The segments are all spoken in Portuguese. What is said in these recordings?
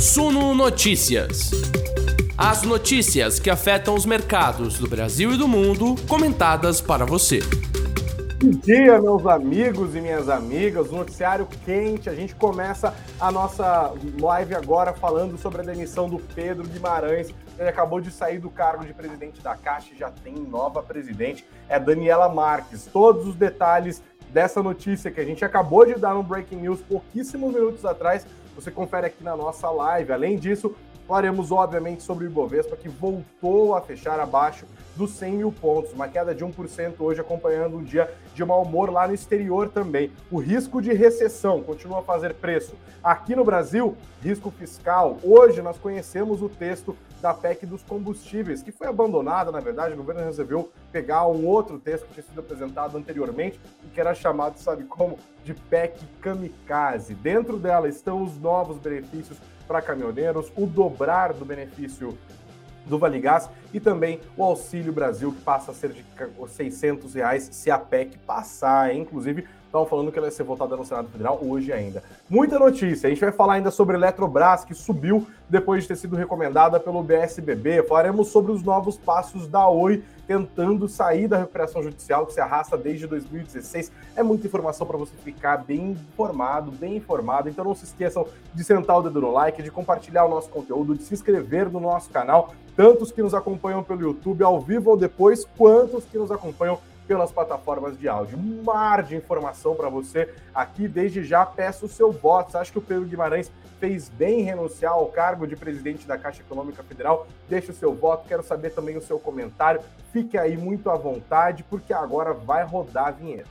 Suno Notícias. As notícias que afetam os mercados do Brasil e do mundo, comentadas para você. Bom dia, meus amigos e minhas amigas. Noticiário quente. A gente começa a nossa live agora falando sobre a demissão do Pedro Guimarães. Ele acabou de sair do cargo de presidente da Caixa e já tem nova presidente, é Daniela Marques. Todos os detalhes dessa notícia que a gente acabou de dar no Breaking News pouquíssimos minutos atrás, você confere aqui na nossa live. Além disso, Falaremos, obviamente, sobre o Ibovespa, que voltou a fechar abaixo dos 100 mil pontos, uma queda de 1% hoje, acompanhando um dia de mau humor lá no exterior também. O risco de recessão continua a fazer preço. Aqui no Brasil, risco fiscal. Hoje nós conhecemos o texto da PEC dos combustíveis, que foi abandonada, na verdade, o governo resolveu pegar um outro texto que tinha sido apresentado anteriormente e que era chamado, sabe como, de PEC kamikaze. Dentro dela estão os novos benefícios para caminhoneiros, o dobrar do benefício do Vale Gás e também o Auxílio Brasil, que passa a ser de 600 reais se a PEC passar. Inclusive, Estavam falando que ela ia ser votada no Senado Federal hoje ainda. Muita notícia. A gente vai falar ainda sobre Eletrobras, que subiu depois de ter sido recomendada pelo BSBB. Falaremos sobre os novos passos da Oi tentando sair da recuperação judicial que se arrasta desde 2016. É muita informação para você ficar bem informado, bem informado. Então não se esqueçam de sentar o dedo no like, de compartilhar o nosso conteúdo, de se inscrever no nosso canal, tantos que nos acompanham pelo YouTube ao vivo ou depois, quantos que nos acompanham pelas plataformas de áudio. Um mar de informação para você aqui. Desde já peço o seu voto. Você acha que o Pedro Guimarães fez bem renunciar ao cargo de presidente da Caixa Econômica Federal? Deixe o seu voto. Quero saber também o seu comentário. Fique aí muito à vontade, porque agora vai rodar a vinheta.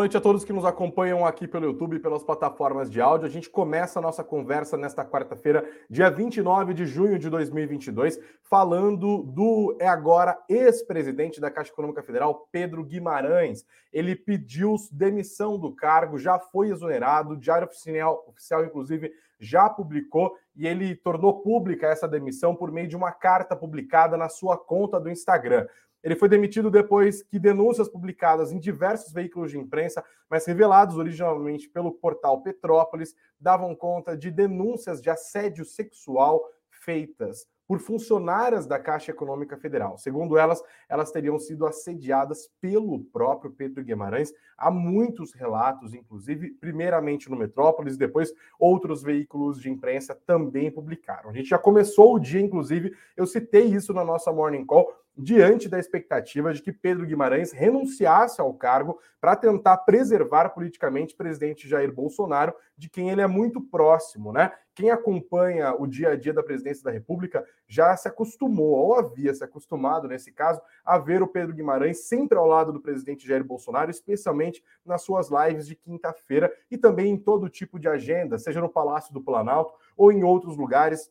Noite a todos que nos acompanham aqui pelo YouTube e pelas plataformas de áudio. A gente começa a nossa conversa nesta quarta-feira, dia 29 de junho de 2022, falando do é agora ex-presidente da Caixa Econômica Federal, Pedro Guimarães. Ele pediu demissão do cargo, já foi exonerado, o Diário Oficial, oficial inclusive já publicou e ele tornou pública essa demissão por meio de uma carta publicada na sua conta do Instagram. Ele foi demitido depois que denúncias publicadas em diversos veículos de imprensa, mas revelados originalmente pelo portal Petrópolis, davam conta de denúncias de assédio sexual feitas por funcionárias da Caixa Econômica Federal. Segundo elas, elas teriam sido assediadas pelo próprio Pedro Guimarães. Há muitos relatos, inclusive, primeiramente no Metrópolis, depois outros veículos de imprensa também publicaram. A gente já começou o dia, inclusive, eu citei isso na nossa Morning Call, diante da expectativa de que Pedro Guimarães renunciasse ao cargo para tentar preservar politicamente o presidente Jair Bolsonaro, de quem ele é muito próximo, né? Quem acompanha o dia a dia da presidência da República já se acostumou, ou havia se acostumado, nesse caso, a ver o Pedro Guimarães sempre ao lado do presidente Jair Bolsonaro, especialmente nas suas lives de quinta-feira e também em todo tipo de agenda, seja no Palácio do Planalto ou em outros lugares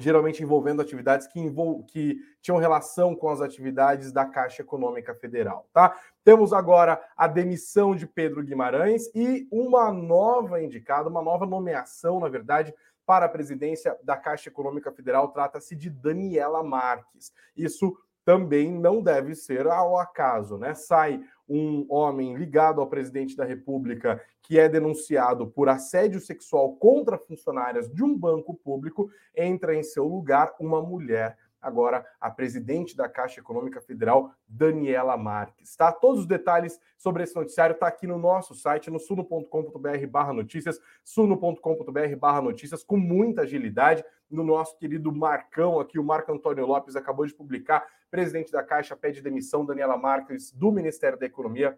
geralmente envolvendo atividades que, envol... que tinham relação com as atividades da Caixa Econômica Federal, tá? Temos agora a demissão de Pedro Guimarães e uma nova indicada, uma nova nomeação, na verdade, para a presidência da Caixa Econômica Federal, trata-se de Daniela Marques. Isso também não deve ser ao acaso, né? Sai um homem ligado ao presidente da República que é denunciado por assédio sexual contra funcionárias de um banco público, entra em seu lugar uma mulher agora a presidente da Caixa Econômica Federal, Daniela Marques. Tá? Todos os detalhes sobre esse noticiário tá aqui no nosso site, no suno.com.br barra notícias, suno.com.br barra notícias, com muita agilidade, no nosso querido Marcão aqui, o Marco Antônio Lopes acabou de publicar, presidente da Caixa pede demissão, Daniela Marques, do Ministério da Economia,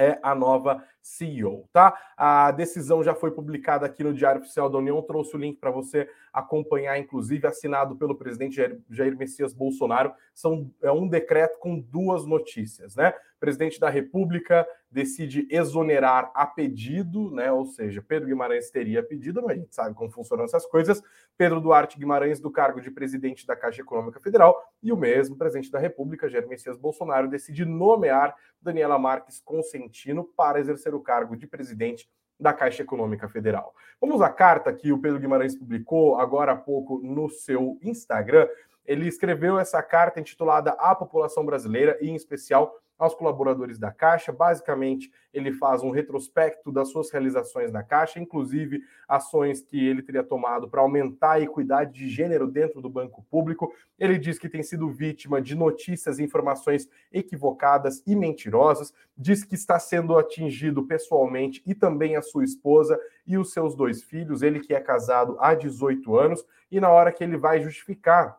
é a nova CEO, tá? A decisão já foi publicada aqui no Diário Oficial da União, trouxe o link para você acompanhar, inclusive assinado pelo presidente Jair, Jair Messias Bolsonaro. São, é um decreto com duas notícias, né? O presidente da República decide exonerar a pedido, né? Ou seja, Pedro Guimarães teria pedido, mas a gente sabe como funcionam essas coisas. Pedro Duarte Guimarães do cargo de presidente da Caixa Econômica Federal e o mesmo presidente da República, Jair Messias Bolsonaro, decide nomear Daniela Marques Consentino para exercer o cargo de presidente da Caixa Econômica Federal. Vamos à carta que o Pedro Guimarães publicou agora há pouco no seu Instagram. Ele escreveu essa carta intitulada À População Brasileira e, em especial, aos colaboradores da Caixa. Basicamente, ele faz um retrospecto das suas realizações na Caixa, inclusive ações que ele teria tomado para aumentar a equidade de gênero dentro do banco público. Ele diz que tem sido vítima de notícias e informações equivocadas e mentirosas, diz que está sendo atingido pessoalmente e também a sua esposa e os seus dois filhos, ele que é casado há 18 anos, e na hora que ele vai justificar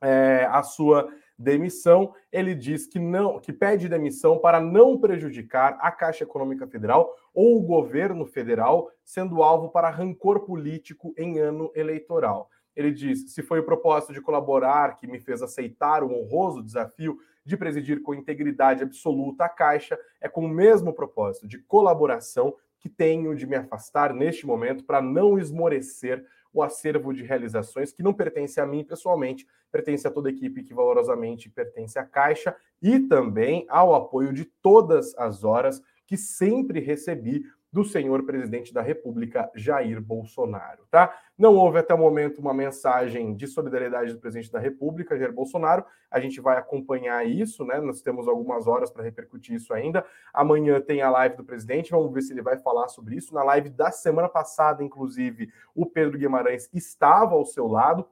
é, a sua demissão, ele diz que não, que pede demissão para não prejudicar a Caixa Econômica Federal ou o governo federal, sendo alvo para rancor político em ano eleitoral. Ele diz: se foi o propósito de colaborar que me fez aceitar o honroso desafio de presidir com integridade absoluta a Caixa, é com o mesmo propósito de colaboração que tenho de me afastar neste momento para não esmorecer o acervo de realizações que não pertence a mim pessoalmente, pertence a toda a equipe que valorosamente pertence à Caixa e também ao apoio de todas as horas que sempre recebi do senhor presidente da República, Jair Bolsonaro, tá? Não houve até o momento uma mensagem de solidariedade do presidente da República, Jair Bolsonaro. A gente vai acompanhar isso, né? Nós temos algumas horas para repercutir isso ainda. Amanhã tem a live do presidente, vamos ver se ele vai falar sobre isso. Na live da semana passada, inclusive, o Pedro Guimarães estava ao seu lado.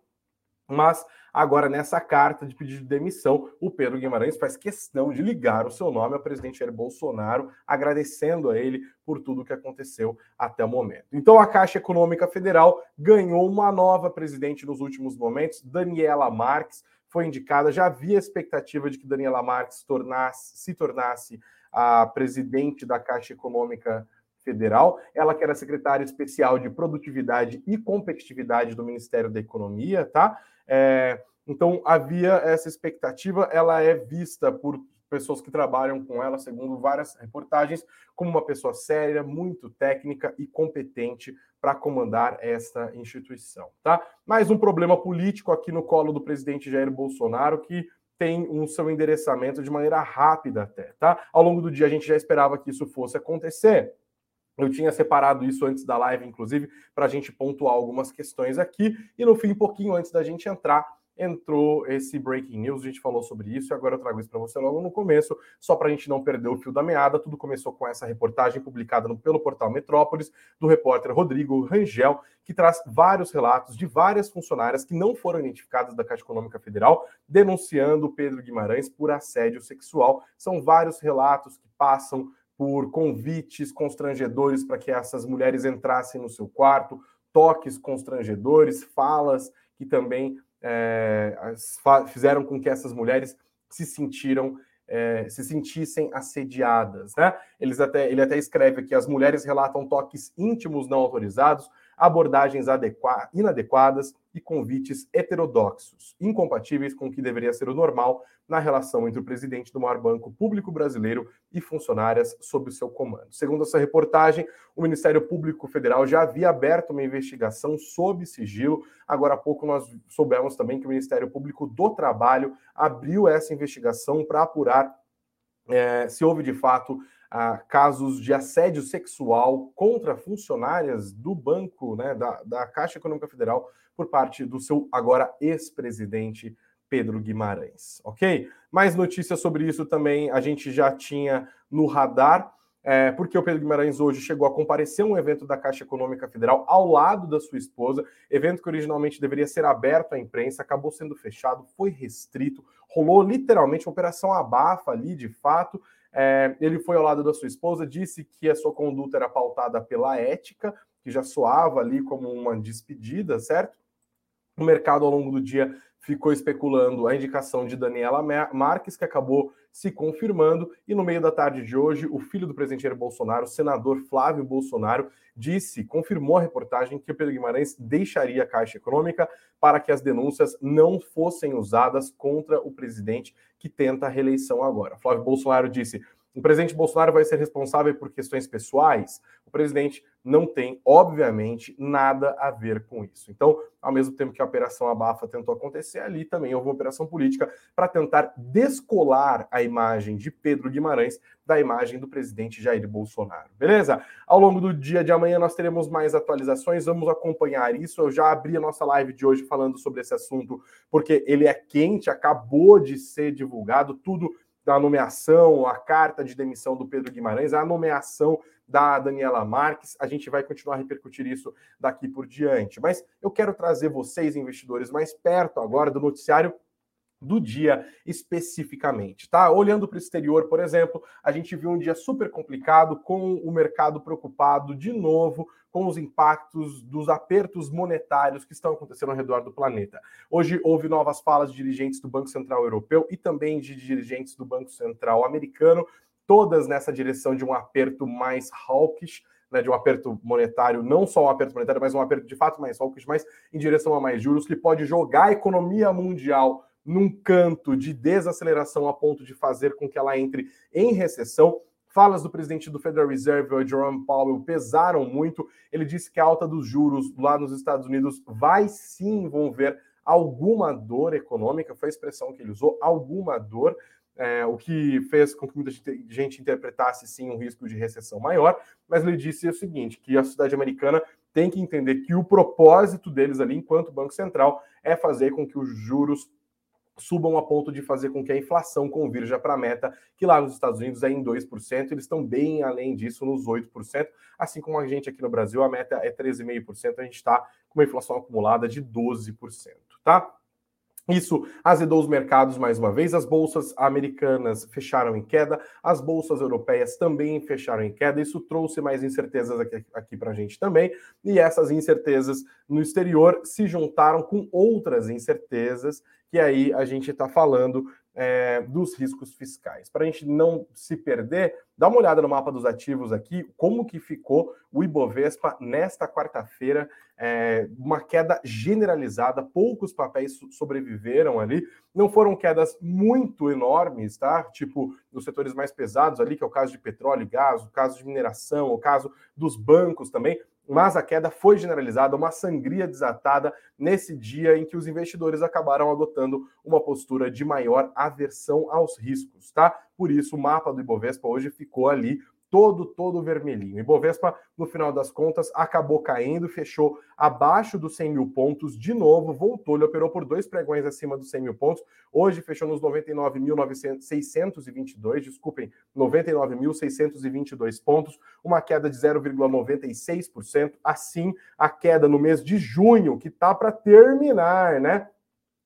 Mas agora, nessa carta de pedido de demissão, o Pedro Guimarães faz questão de ligar o seu nome ao presidente Jair Bolsonaro, agradecendo a ele por tudo o que aconteceu até o momento. Então, a Caixa Econômica Federal ganhou uma nova presidente nos últimos momentos, Daniela Marques, foi indicada. Já havia expectativa de que Daniela Marques tornasse, se tornasse a presidente da Caixa Econômica Federal, ela que era secretária especial de produtividade e competitividade do Ministério da Economia, tá? É, então havia essa expectativa, ela é vista por pessoas que trabalham com ela, segundo várias reportagens, como uma pessoa séria, muito técnica e competente para comandar esta instituição, tá? Mais um problema político aqui no colo do presidente Jair Bolsonaro que tem um seu endereçamento de maneira rápida até, tá? Ao longo do dia a gente já esperava que isso fosse acontecer. Eu tinha separado isso antes da live, inclusive, para a gente pontuar algumas questões aqui. E no fim, um pouquinho antes da gente entrar, entrou esse breaking news. A gente falou sobre isso e agora eu trago isso para você logo no começo, só para a gente não perder o fio da meada. Tudo começou com essa reportagem publicada no, pelo portal Metrópolis, do repórter Rodrigo Rangel, que traz vários relatos de várias funcionárias que não foram identificadas da Caixa Econômica Federal, denunciando Pedro Guimarães por assédio sexual. São vários relatos que passam por convites constrangedores para que essas mulheres entrassem no seu quarto, toques constrangedores, falas que também é, fizeram com que essas mulheres se sentiram é, se sentissem assediadas, né? Eles até, ele até escreve aqui: as mulheres relatam toques íntimos não autorizados, abordagens inadequadas e convites heterodoxos, incompatíveis com o que deveria ser o normal na relação entre o presidente do maior banco público brasileiro e funcionárias sob o seu comando. Segundo essa reportagem, o Ministério Público Federal já havia aberto uma investigação sob sigilo. Agora há pouco nós soubemos também que o Ministério Público do Trabalho abriu essa investigação para apurar é, se houve de fato casos de assédio sexual contra funcionárias do banco, né, da, da Caixa Econômica Federal, por parte do seu agora ex-presidente Pedro Guimarães, ok? Mais notícias sobre isso também a gente já tinha no radar, é, porque o Pedro Guimarães hoje chegou a comparecer a um evento da Caixa Econômica Federal ao lado da sua esposa, evento que originalmente deveria ser aberto à imprensa, acabou sendo fechado, foi restrito, rolou literalmente uma operação abafa ali, de fato, é, ele foi ao lado da sua esposa, disse que a sua conduta era pautada pela ética, que já soava ali como uma despedida, certo? O mercado, ao longo do dia, ficou especulando a indicação de Daniela Marques, que acabou se confirmando, e no meio da tarde de hoje, o filho do presidente Jair Bolsonaro, o senador Flávio Bolsonaro, disse, confirmou a reportagem que o Pedro Guimarães deixaria a Caixa Econômica para que as denúncias não fossem usadas contra o presidente que tenta a reeleição agora. Flávio Bolsonaro disse: o presidente Bolsonaro vai ser responsável por questões pessoais. O presidente não tem, obviamente, nada a ver com isso. Então, ao mesmo tempo que a Operação Abafa tentou acontecer, ali também houve uma operação política para tentar descolar a imagem de Pedro Guimarães da imagem do presidente Jair Bolsonaro. Beleza? Ao longo do dia de amanhã nós teremos mais atualizações, vamos acompanhar isso. Eu já abri a nossa live de hoje falando sobre esse assunto, porque ele é quente, acabou de ser divulgado, tudo da nomeação, a carta de demissão do Pedro Guimarães, a nomeação da Daniela Marques. A gente vai continuar a repercutir isso daqui por diante. Mas eu quero trazer vocês, investidores, mais perto agora do noticiário do dia especificamente, tá? Olhando para o exterior, por exemplo, a gente viu um dia super complicado com o mercado preocupado de novo com os impactos dos apertos monetários que estão acontecendo ao redor do planeta. Hoje houve novas falas de dirigentes do Banco Central Europeu e também de dirigentes do Banco Central Americano, todas nessa direção de um aperto mais hawkish, né, de um aperto monetário, não só um aperto monetário, mas um aperto de fato mais hawkish, mas em direção a mais juros, que pode jogar a economia mundial num canto de desaceleração a ponto de fazer com que ela entre em recessão. Falas do presidente do Federal Reserve, Jerome Powell, pesaram muito. Ele disse que a alta dos juros lá nos Estados Unidos vai sim envolver alguma dor econômica, foi a expressão que ele usou, alguma dor, é, o que fez com que muita gente interpretasse sim um risco de recessão maior, mas ele disse o seguinte, que a sociedade americana tem que entender que o propósito deles ali, enquanto Banco Central, é fazer com que os juros subam a ponto de fazer com que a inflação convirja para a meta, que lá nos Estados Unidos é em 2%, eles estão bem além disso, nos 8%, assim como a gente aqui no Brasil, a meta é 13,5%, a gente está com uma inflação acumulada de 12%, tá? Isso azedou os mercados mais uma vez. As bolsas americanas fecharam em queda, as bolsas europeias também fecharam em queda. Isso trouxe mais incertezas aqui, aqui para a gente também. E essas incertezas no exterior se juntaram com outras incertezas que aí a gente está falando é, dos riscos fiscais. Para a gente não se perder, dá uma olhada no mapa dos ativos aqui, como que ficou o Ibovespa nesta quarta-feira, é, uma queda generalizada, poucos papéis sobreviveram ali, não foram quedas muito enormes, tá? Tipo, nos setores mais pesados ali, que é o caso de petróleo e gás, o caso de mineração, o caso dos bancos também, mas a queda foi generalizada, uma sangria desatada nesse dia em que os investidores acabaram adotando uma postura de maior aversão aos riscos, tá? Por isso, o mapa do Ibovespa hoje ficou ali todo, todo vermelhinho. E Bovespa, no final das contas, acabou caindo, fechou abaixo dos 100 mil pontos, de novo, voltou, ele operou por dois pregões acima dos 100 mil pontos, hoje fechou nos 99.622, desculpem, 99.622 pontos, uma queda de 0,96%, assim, a queda no mês de junho, que tá para terminar, né?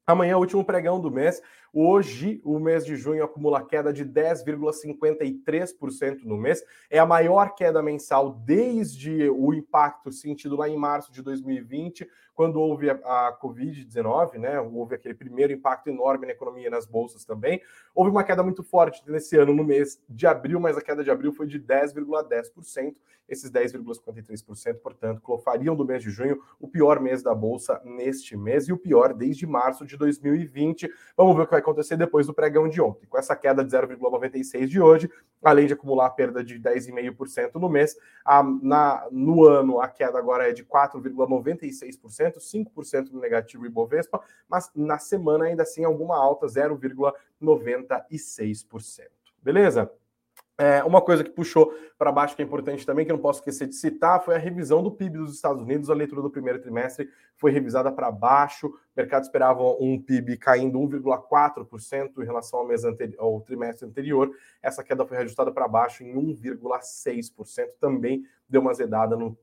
Amanhã último pregão do mês. Hoje, o mês de junho acumula queda de 10,53% no mês. É a maior queda mensal desde o impacto sentido lá em março de 2020, quando houve a, a Covid-19, né? Houve aquele primeiro impacto enorme na economia e nas bolsas também. Houve uma queda muito forte nesse ano no mês de abril, mas a queda de abril foi de 10,10%. Esses 10,53%, portanto, fariam do mês de junho o pior mês da bolsa neste mês e o pior desde março de 2020. Vamos ver o que vai acontecer depois do pregão de ontem. Com essa queda de 0,96 de hoje, além de acumular a perda de 10,5% no mês, a, na, no ano a queda agora é de 4,96%, 5% no negativo Ibovespa, mas na semana ainda assim alguma alta, 0,96%. Beleza? É, uma coisa que puxou para baixo, que é importante também, que eu não posso esquecer de citar, foi a revisão do PIB dos Estados Unidos. A leitura do primeiro trimestre foi revisada para baixo. O mercado esperava um PIB caindo 1,4% em relação ao, mês anteri- ao trimestre anterior. Essa queda foi reajustada para baixo em 1,6%. Também deu uma zedada no,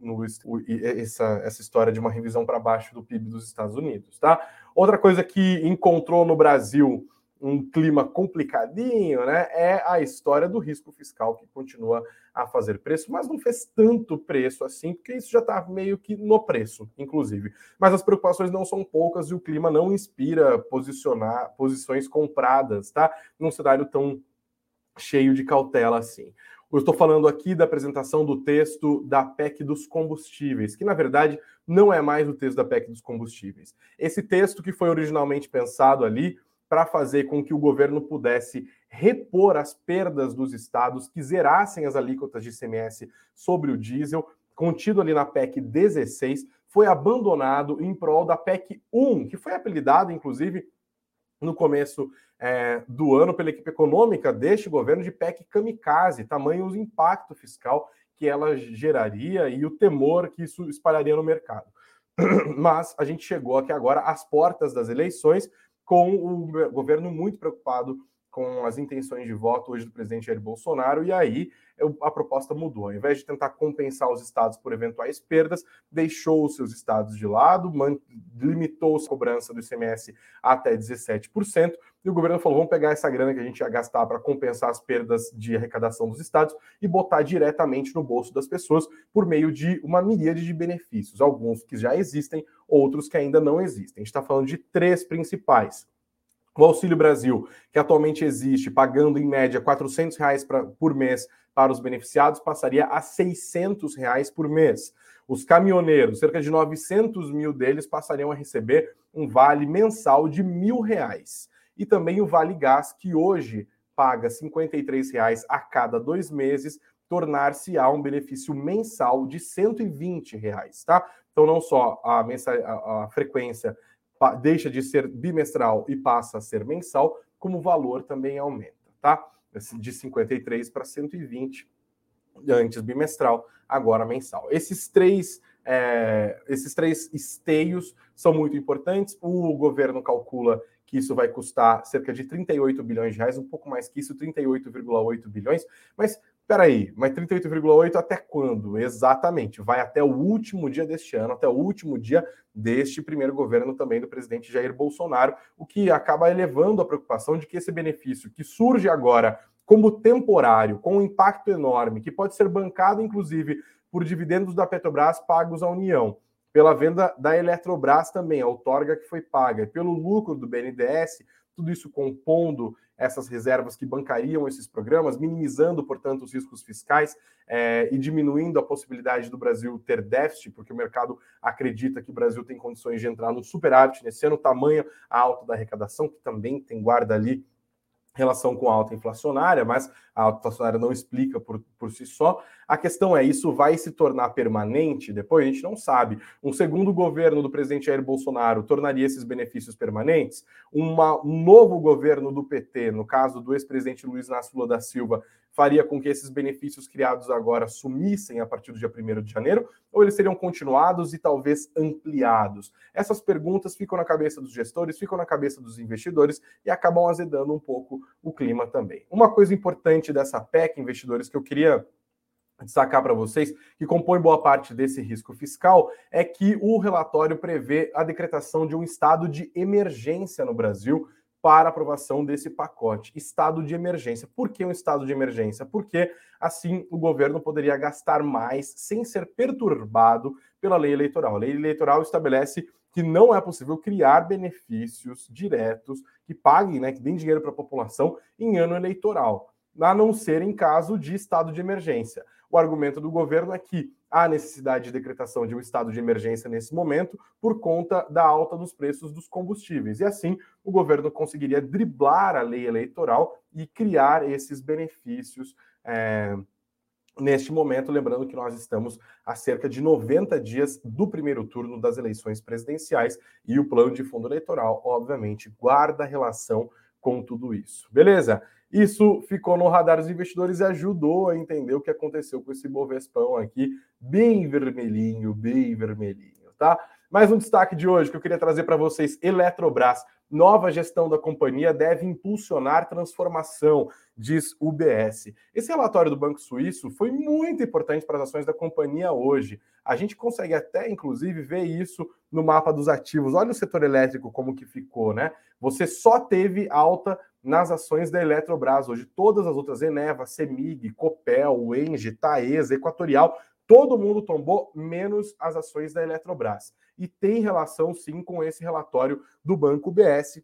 no essa, essa história de uma revisão para baixo do PIB dos Estados Unidos. Tá? Outra coisa que encontrou no Brasil um clima complicadinho, né? É a história do risco fiscal que continua a fazer preço, mas não fez tanto preço assim, porque isso já está meio que no preço, inclusive. Mas as preocupações não são poucas e o clima não inspira posicionar posições compradas, tá? Num cenário tão cheio de cautela assim. Eu estou falando aqui da apresentação do texto da PEC dos combustíveis, que na verdade não é mais o texto da PEC dos combustíveis. Esse texto que foi originalmente pensado ali para fazer com que o governo pudesse repor as perdas dos estados que zerassem as alíquotas de ICMS sobre o diesel, contido ali na PEC 16, foi abandonado em prol da PEC 1, que foi apelidada, inclusive, no começo é, do ano pela equipe econômica deste governo de PEC kamikaze, tamanho o impacto fiscal que ela geraria e o temor que isso espalharia no mercado. Mas a gente chegou aqui agora às portas das eleições, com o governo muito preocupado com as intenções de voto hoje do presidente Jair Bolsonaro, e aí a proposta mudou. Ao invés de tentar compensar os estados por eventuais perdas, deixou os seus estados de lado, limitou a cobrança do ICMS até 17%, e o governo falou: vamos pegar essa grana que a gente ia gastar para compensar as perdas de arrecadação dos estados e botar diretamente no bolso das pessoas por meio de uma miríade de benefícios, alguns que já existem, outros que ainda não existem. A gente está falando de três principais. O Auxílio Brasil, que atualmente existe, pagando em média R$ reais pra, por mês para os beneficiados, passaria a R$ reais por mês. Os caminhoneiros, cerca de 900 mil deles passariam a receber um vale mensal de mil reais. E também o Vale Gás, que hoje paga R$ reais a cada dois meses, tornar-se-á um benefício mensal de 120 reais, tá? Então, não só a, a, a frequência deixa de ser bimestral e passa a ser mensal, como o valor também aumenta, tá? De 53 para 120, antes bimestral, agora mensal. Esses três, é, esses três esteios são muito importantes. O governo calcula que isso vai custar cerca de 38 bilhões de reais, um pouco mais que isso, 38,8 bilhões, mas Peraí, mas 38,8 até quando? Exatamente, vai até o último dia deste ano, até o último dia deste primeiro governo também do presidente Jair Bolsonaro, o que acaba elevando a preocupação de que esse benefício que surge agora como temporário, com um impacto enorme, que pode ser bancado inclusive por dividendos da Petrobras pagos à União, pela venda da Eletrobras também, a outorga que foi paga, pelo lucro do BNDES, tudo isso compondo essas reservas que bancariam esses programas, minimizando, portanto, os riscos fiscais é, e diminuindo a possibilidade do Brasil ter déficit, porque o mercado acredita que o Brasil tem condições de entrar no superávit. Nesse ano, tamanho a alta da arrecadação, que também tem guarda ali relação com a alta inflacionária, mas a alta inflacionária não explica por, por si só. A questão é, isso vai se tornar permanente depois? A gente não sabe. Um segundo governo do presidente Jair Bolsonaro tornaria esses benefícios permanentes? Uma, um novo governo do PT, no caso do ex-presidente Luiz Inácio Lula da Silva, faria com que esses benefícios criados agora sumissem a partir do dia 1 de janeiro, ou eles seriam continuados e talvez ampliados? Essas perguntas ficam na cabeça dos gestores, ficam na cabeça dos investidores e acabam azedando um pouco o clima também. Uma coisa importante dessa PEC, investidores, que eu queria destacar para vocês, que compõe boa parte desse risco fiscal, é que o relatório prevê a decretação de um estado de emergência no Brasil para aprovação desse pacote. Estado de emergência. Por que um estado de emergência? Porque assim o governo poderia gastar mais sem ser perturbado pela lei eleitoral. A lei eleitoral estabelece que não é possível criar benefícios diretos que paguem, né, que deem dinheiro para a população em ano eleitoral, a não ser em caso de estado de emergência. O argumento do governo é que há necessidade de decretação de um estado de emergência nesse momento por conta da alta dos preços dos combustíveis. E assim, o governo conseguiria driblar a lei eleitoral e criar esses benefícios. É, neste momento, lembrando que nós estamos a cerca de 90 dias do primeiro turno das eleições presidenciais e o plano de fundo eleitoral, obviamente, guarda relação com tudo isso. Beleza? Isso ficou no radar dos investidores e ajudou a entender o que aconteceu com esse Bovespão aqui, bem vermelhinho, bem vermelhinho, tá? Mais um destaque de hoje que eu queria trazer para vocês: Eletrobras. Nova gestão da companhia deve impulsionar transformação, diz UBS. Esse relatório do Banco Suíço foi muito importante para as ações da companhia hoje. A gente consegue até, inclusive, ver isso no mapa dos ativos. Olha o setor elétrico como que ficou, né? Você só teve alta nas ações da Eletrobras. Hoje, todas as outras, Eneva, Semig, Copel, Engie, Taesa, Equatorial, todo mundo tombou, menos as ações da Eletrobras. E tem relação, sim, com esse relatório do Banco BS,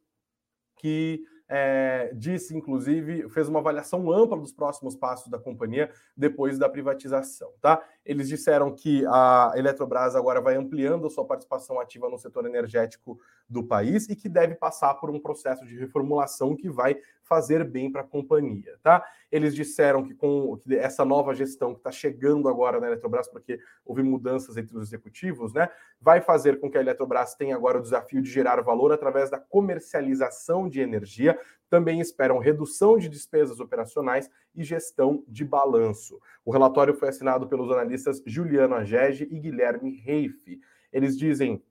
que é, disse, inclusive, fez uma avaliação ampla dos próximos passos da companhia depois da privatização, tá? Eles disseram que a Eletrobras agora vai ampliando a sua participação ativa no setor energético do país e que deve passar por um processo de reformulação que vai fazer bem para a companhia, tá? Eles disseram que com essa nova gestão que está chegando agora na Eletrobras, porque houve mudanças entre os executivos, né? Vai fazer com que a Eletrobras tenha agora o desafio de gerar valor através da comercialização de energia. Também esperam redução de despesas operacionais e gestão de balanço. O relatório foi assinado pelos analistas Juliano Agege e Guilherme Reife. Eles dizem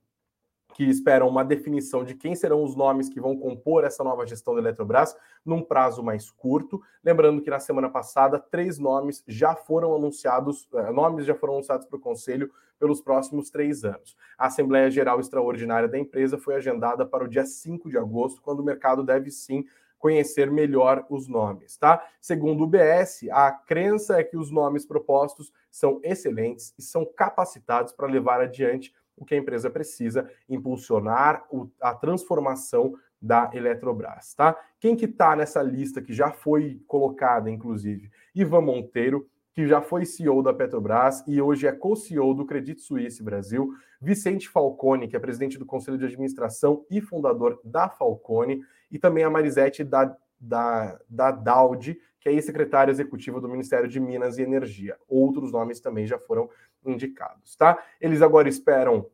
que esperam uma definição de quem serão os nomes que vão compor essa nova gestão da Eletrobras num prazo mais curto. Lembrando que na semana passada, três nomes já foram anunciados, eh, nomes já foram anunciados para o Conselho pelos próximos três anos. A Assembleia Geral Extraordinária da empresa foi agendada para o dia 5 de agosto, quando o mercado deve sim conhecer melhor os nomes, tá? Segundo o BS, a crença é que os nomes propostos são excelentes e são capacitados para levar adiante o que a empresa precisa, impulsionar a transformação da Eletrobras, tá? Quem que tá nessa lista que já foi colocada, inclusive? Ivan Monteiro, que já foi CEO da Petrobras e hoje é co-CEO do Credit Suisse Brasil, Vicente Falcone, que é presidente do Conselho de Administração e fundador da Falcone, e também a Marisete da, da, da Daudi, que é ex-secretária executiva do Ministério de Minas e Energia. Outros nomes também já foram indicados, tá? Eles agora esperam,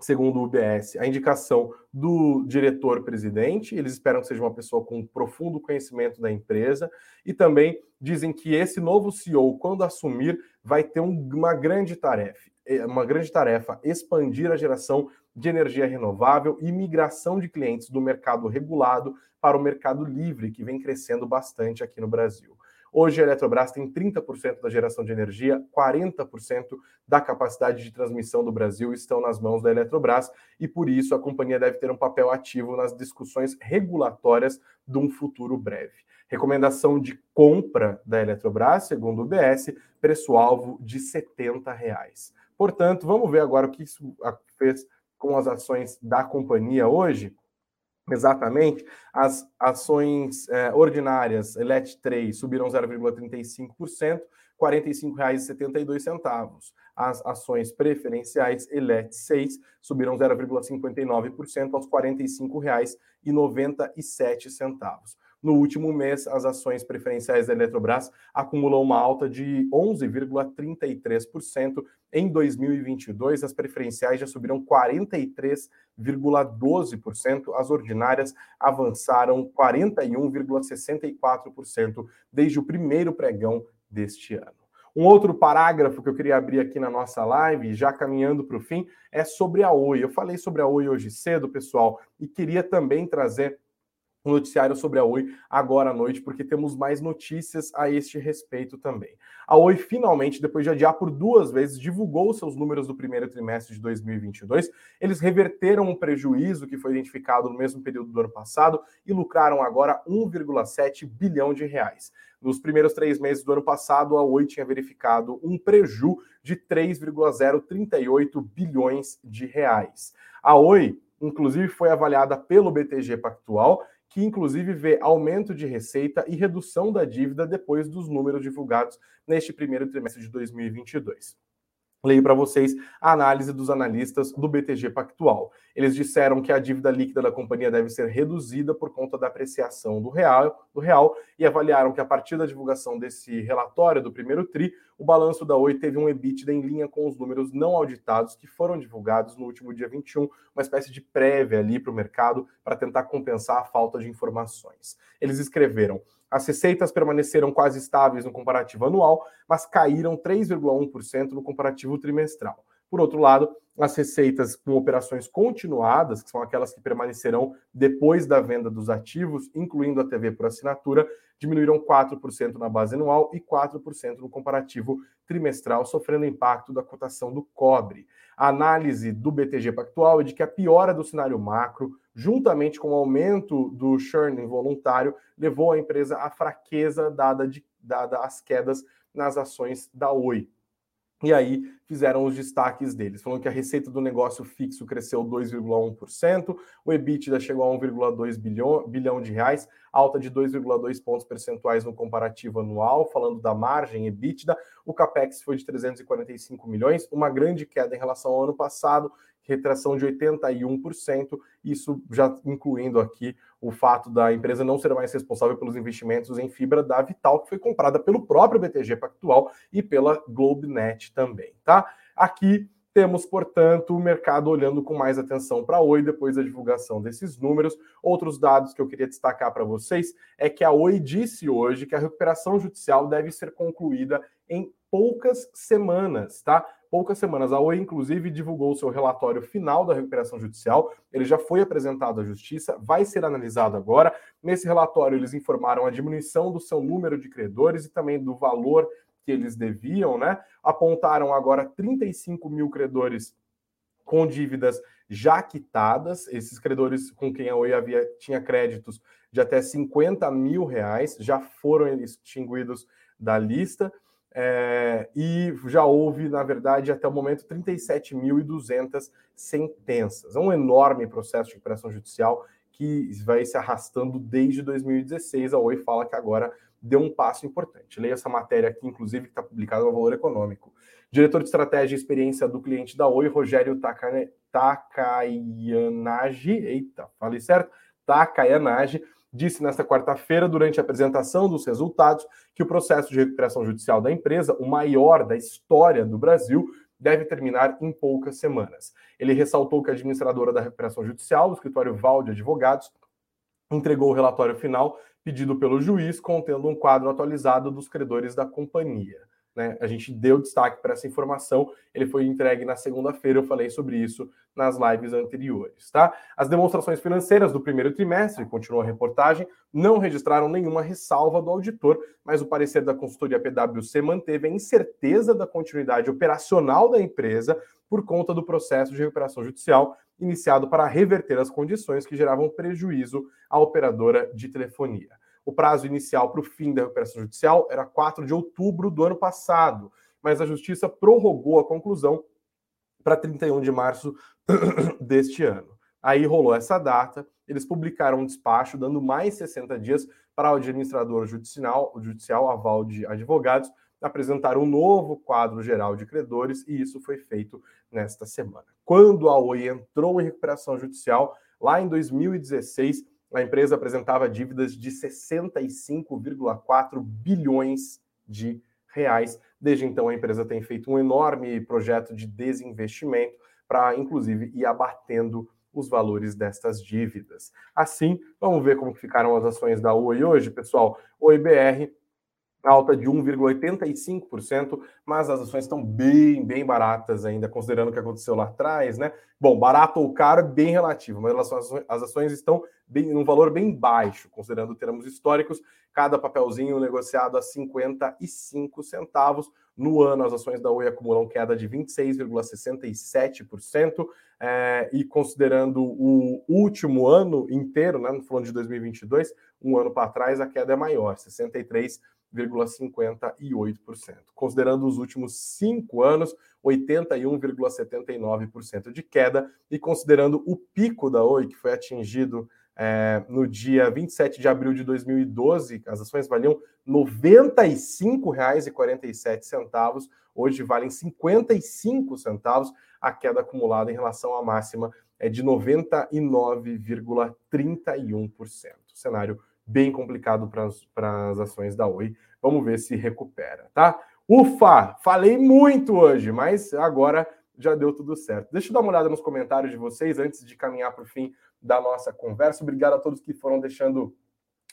segundo o UBS, a indicação do diretor-presidente, eles esperam que seja uma pessoa com profundo conhecimento da empresa, e também dizem que esse novo CEO, quando assumir, vai ter um, uma grande tarefa, uma grande tarefa, expandir a geração de energia renovável e migração de clientes do mercado regulado para o mercado livre, que vem crescendo bastante aqui no Brasil. Hoje a Eletrobras tem 30% da geração de energia, 40% da capacidade de transmissão do Brasil estão nas mãos da Eletrobras e por isso a companhia deve ter um papel ativo nas discussões regulatórias de um futuro breve. Recomendação de compra da Eletrobras, segundo o BS, preço-alvo de 70 reais. Portanto, vamos ver agora o que isso fez com as ações da companhia hoje. Exatamente, as ações é, ordinárias ELET 3 subiram 0,35%, R$ 45,72. As ações preferenciais ELET 6 subiram 0,59% aos R$ 45,97. No último mês, as ações preferenciais da Eletrobras acumulam uma alta de 11,33%. Em 2022, as preferenciais já subiram 43,12%, as ordinárias avançaram 41,64% desde o primeiro pregão deste ano. Um outro parágrafo que eu queria abrir aqui na nossa live, já caminhando para o fim, é sobre a Oi. Eu falei sobre a Oi hoje cedo, pessoal, e queria também trazer um noticiário sobre a Oi agora à noite, porque temos mais notícias a este respeito também. A Oi finalmente, depois de adiar por duas vezes, divulgou seus números do primeiro trimestre de 2022. Eles reverteram um prejuízo que foi identificado no mesmo período do ano passado e lucraram agora 1,7 bilhão de reais. Nos primeiros três meses do ano passado, a Oi tinha verificado um preju de 3,038 bilhões de reais. A Oi, inclusive, foi avaliada pelo BTG Pactual que inclusive vê aumento de receita e redução da dívida depois dos números divulgados neste primeiro trimestre de 2022. Leio para vocês a análise dos analistas do BTG Pactual. Eles disseram que a dívida líquida da companhia deve ser reduzida por conta da apreciação do real, do real e avaliaram que a partir da divulgação desse relatório do primeiro tri, o balanço da Oi teve um EBITDA em linha com os números não auditados que foram divulgados no último dia 21, uma espécie de prévia ali para o mercado para tentar compensar a falta de informações. Eles escreveram: as receitas permaneceram quase estáveis no comparativo anual, mas caíram 3,1% no comparativo trimestral. Por outro lado, as receitas com operações continuadas, que são aquelas que permanecerão depois da venda dos ativos, incluindo a TV por assinatura, diminuíram 4% na base anual e 4% no comparativo trimestral, sofrendo impacto da cotação do cobre. A análise do BTG Pactual é de que a piora do cenário macro, juntamente com o aumento do churn involuntário, levou a empresa à fraqueza dada, de, dada as quedas nas ações da Oi. E aí fizeram os destaques deles, falando que a receita do negócio fixo cresceu 2,1%, o EBITDA chegou a 1,2 bilhão, bilhão de reais, alta de 2,2 pontos percentuais no comparativo anual, falando da margem EBITDA, o capex foi de 345 milhões, uma grande queda em relação ao ano passado, retração de 81%, isso já incluindo aqui o fato da empresa não ser mais responsável pelos investimentos em fibra da Vital, que foi comprada pelo próprio BTG Pactual e pela Globenet também, tá? Aqui temos, portanto, o mercado olhando com mais atenção para a Oi depois da divulgação desses números. Outros dados que eu queria destacar para vocês é que a Oi disse hoje que a recuperação judicial deve ser concluída em poucas semanas, tá? poucas semanas. A Oi, inclusive, divulgou seu relatório final da recuperação judicial. Ele já foi apresentado à Justiça, vai ser analisado agora. Nesse relatório, eles informaram a diminuição do seu número de credores e também do valor que eles deviam, né? Apontaram agora 35 mil credores com dívidas já quitadas. Esses credores com quem a Oi havia tinha créditos de até 50 mil reais já foram extinguidos da lista. É, e já houve, na verdade, até o momento, 37.200 sentenças. É um enorme processo de recuperação judicial que vai se arrastando desde 2016. A Oi fala que agora deu um passo importante. Leia essa matéria aqui, inclusive, que está publicada no Valor Econômico. Diretor de Estratégia e Experiência do Cliente da Oi, Rogério Takayanagi, eita, falei certo? Takayanagi, disse nesta quarta-feira, durante a apresentação dos resultados, que o processo de recuperação judicial da empresa, o maior da história do Brasil, deve terminar em poucas semanas. Ele ressaltou que a administradora da recuperação judicial, o escritório Val de Advogados, entregou o relatório final pedido pelo juiz, contendo um quadro atualizado dos credores da companhia. Né? A gente deu destaque para essa informação, ele foi entregue na segunda-feira, eu falei sobre isso nas lives anteriores. Tá? As demonstrações financeiras do primeiro trimestre, continua a reportagem, não registraram nenhuma ressalva do auditor, mas o parecer da consultoria PwC manteve a incerteza da continuidade operacional da empresa por conta do processo de recuperação judicial iniciado para reverter as condições que geravam prejuízo à operadora de telefonia. O prazo inicial para o fim da recuperação judicial era 4 de outubro do ano passado, mas a Justiça prorrogou a conclusão para 31 de março deste ano. Aí rolou essa data, eles publicaram um despacho dando mais 60 dias para o administrador judicial, o judicial aval de advogados, apresentar um novo quadro geral de credores, e isso foi feito nesta semana. Quando a Oi entrou em recuperação judicial, lá em 2016, a empresa apresentava dívidas de 65,4 bilhões de reais. Desde então, a empresa tem feito um enorme projeto de desinvestimento para, inclusive, ir abatendo os valores destas dívidas. Assim, vamos ver como ficaram as ações da Oi hoje, pessoal. Oi BR alta de 1,85%, mas as ações estão bem, bem baratas ainda, considerando o que aconteceu lá atrás, né? Bom, barato ou caro bem relativo, mas as ações estão bem, num valor bem baixo, considerando termos históricos, cada papelzinho negociado a 55 centavos. No ano, as ações da Oi acumulam queda de 26,67%, é, e considerando o último ano inteiro, né, falando de 2022, um ano para trás, a queda é maior, 63%. 0,58%. Considerando os últimos cinco anos, 81,79% de queda, e considerando o pico da Oi, que foi atingido é, no dia 27 de abril de 2012, as ações valiam R$ 95,47, hoje valem 55 centavos, a queda acumulada em relação à máxima é de 99,31%. Cenário bem complicado para as ações da Oi. Vamos ver se recupera, tá? Ufa! Falei muito hoje, mas agora já deu tudo certo. Deixa eu dar uma olhada nos comentários de vocês antes de caminhar para o fim da nossa conversa. Obrigado a todos que foram deixando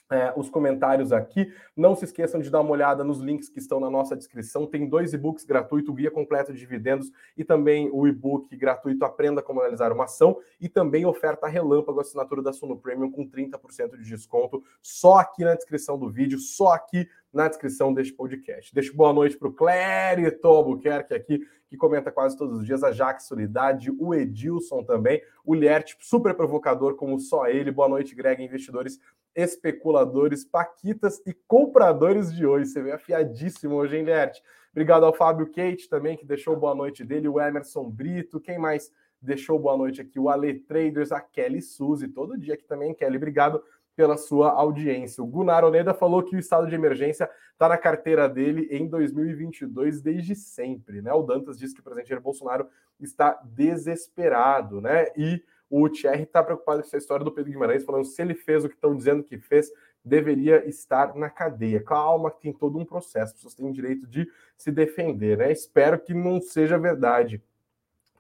é, os comentários aqui. Não se esqueçam de dar uma olhada nos links que estão na nossa descrição. Tem dois e-books gratuitos, o Guia Completo de Dividendos e também o e-book gratuito Aprenda Como Analisar uma Ação e também oferta relâmpago assinatura da Suno Premium com 30% de desconto só aqui na descrição do vídeo, só aqui na descrição deste podcast. Deixo boa noite para o Clérito Albuquerque aqui, que comenta quase todos os dias, a Jaque Solidade, o Edilson também, o Liert, super provocador como só ele. Boa noite, Greg, investidores, especuladores, paquitas e compradores de hoje. Você vê afiadíssimo hoje, hein, Liert? Obrigado ao Fábio Kate também, que deixou boa noite dele, o Emerson Brito, quem mais deixou boa noite aqui? O Ale Traders, a Kelly Suzy, todo dia aqui também, Kelly, obrigado pela sua audiência. O Gunnar Oneda falou que o estado de emergência está na carteira dele em 2022 desde sempre, né? O Dantas disse que o presidente Jair Bolsonaro está desesperado, né? E o Thierry está preocupado com essa história do Pedro Guimarães, falando se ele fez o que estão dizendo que fez, deveria estar na cadeia. Calma, que tem todo um processo, as pessoas têm direito de se defender, né? Espero que não seja verdade,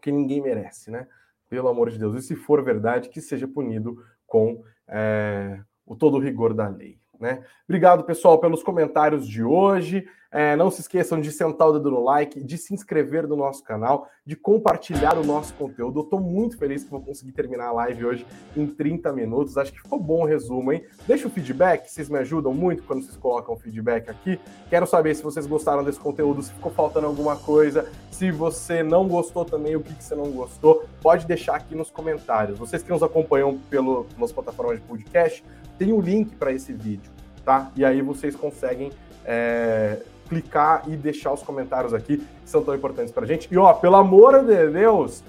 que ninguém merece, né? Pelo amor de Deus. E se for verdade, que seja punido com é, o todo o rigor da lei. Né? Obrigado, pessoal, pelos comentários de hoje. É, não se esqueçam de sentar o dedo no like, de se inscrever no nosso canal, de compartilhar o nosso conteúdo. Eu estou muito feliz que vou conseguir terminar a live hoje em 30 minutos. Acho que ficou bom o resumo, hein? Deixa o feedback, vocês me ajudam muito quando vocês colocam o feedback aqui. Quero saber se vocês gostaram desse conteúdo, se ficou faltando alguma coisa, se você não gostou também, o que, que você não gostou. Pode deixar aqui nos comentários. Vocês que nos acompanham pelo, pelas plataformas de podcast, tem o um link para esse vídeo, tá? E aí vocês conseguem. É clicar e deixar os comentários aqui, que são tão importantes para a gente. E ó, pelo amor de Deus,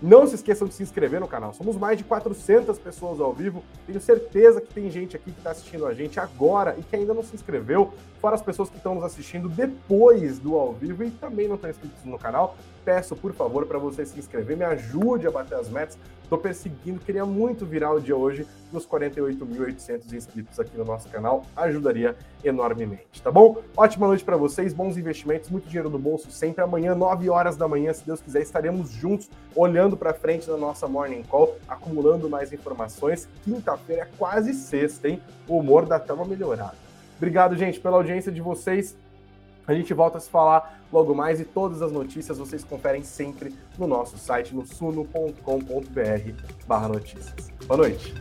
não se esqueçam de se inscrever no canal. Somos mais de 400 pessoas ao vivo. Tenho certeza que tem gente aqui que está assistindo a gente agora e que ainda não se inscreveu. Fora as pessoas que estão nos assistindo depois do ao vivo e também não estão inscritos no canal. Peço, por favor, para você se inscrever. Me ajude a bater as metas. Estou perseguindo, queria muito virar o dia hoje nos 48.800 inscritos aqui no nosso canal. Ajudaria enormemente, tá bom? Ótima noite para vocês, bons investimentos, muito dinheiro no bolso sempre. Amanhã, 9 horas da manhã, se Deus quiser, estaremos juntos, olhando para frente na nossa Morning Call, acumulando mais informações. Quinta-feira é quase sexta, hein? O humor da até uma melhorada. Obrigado, gente, pela audiência de vocês. A gente volta a se falar logo mais e todas as notícias vocês conferem sempre no nosso site, no suno.com.br barra notícias. Boa noite.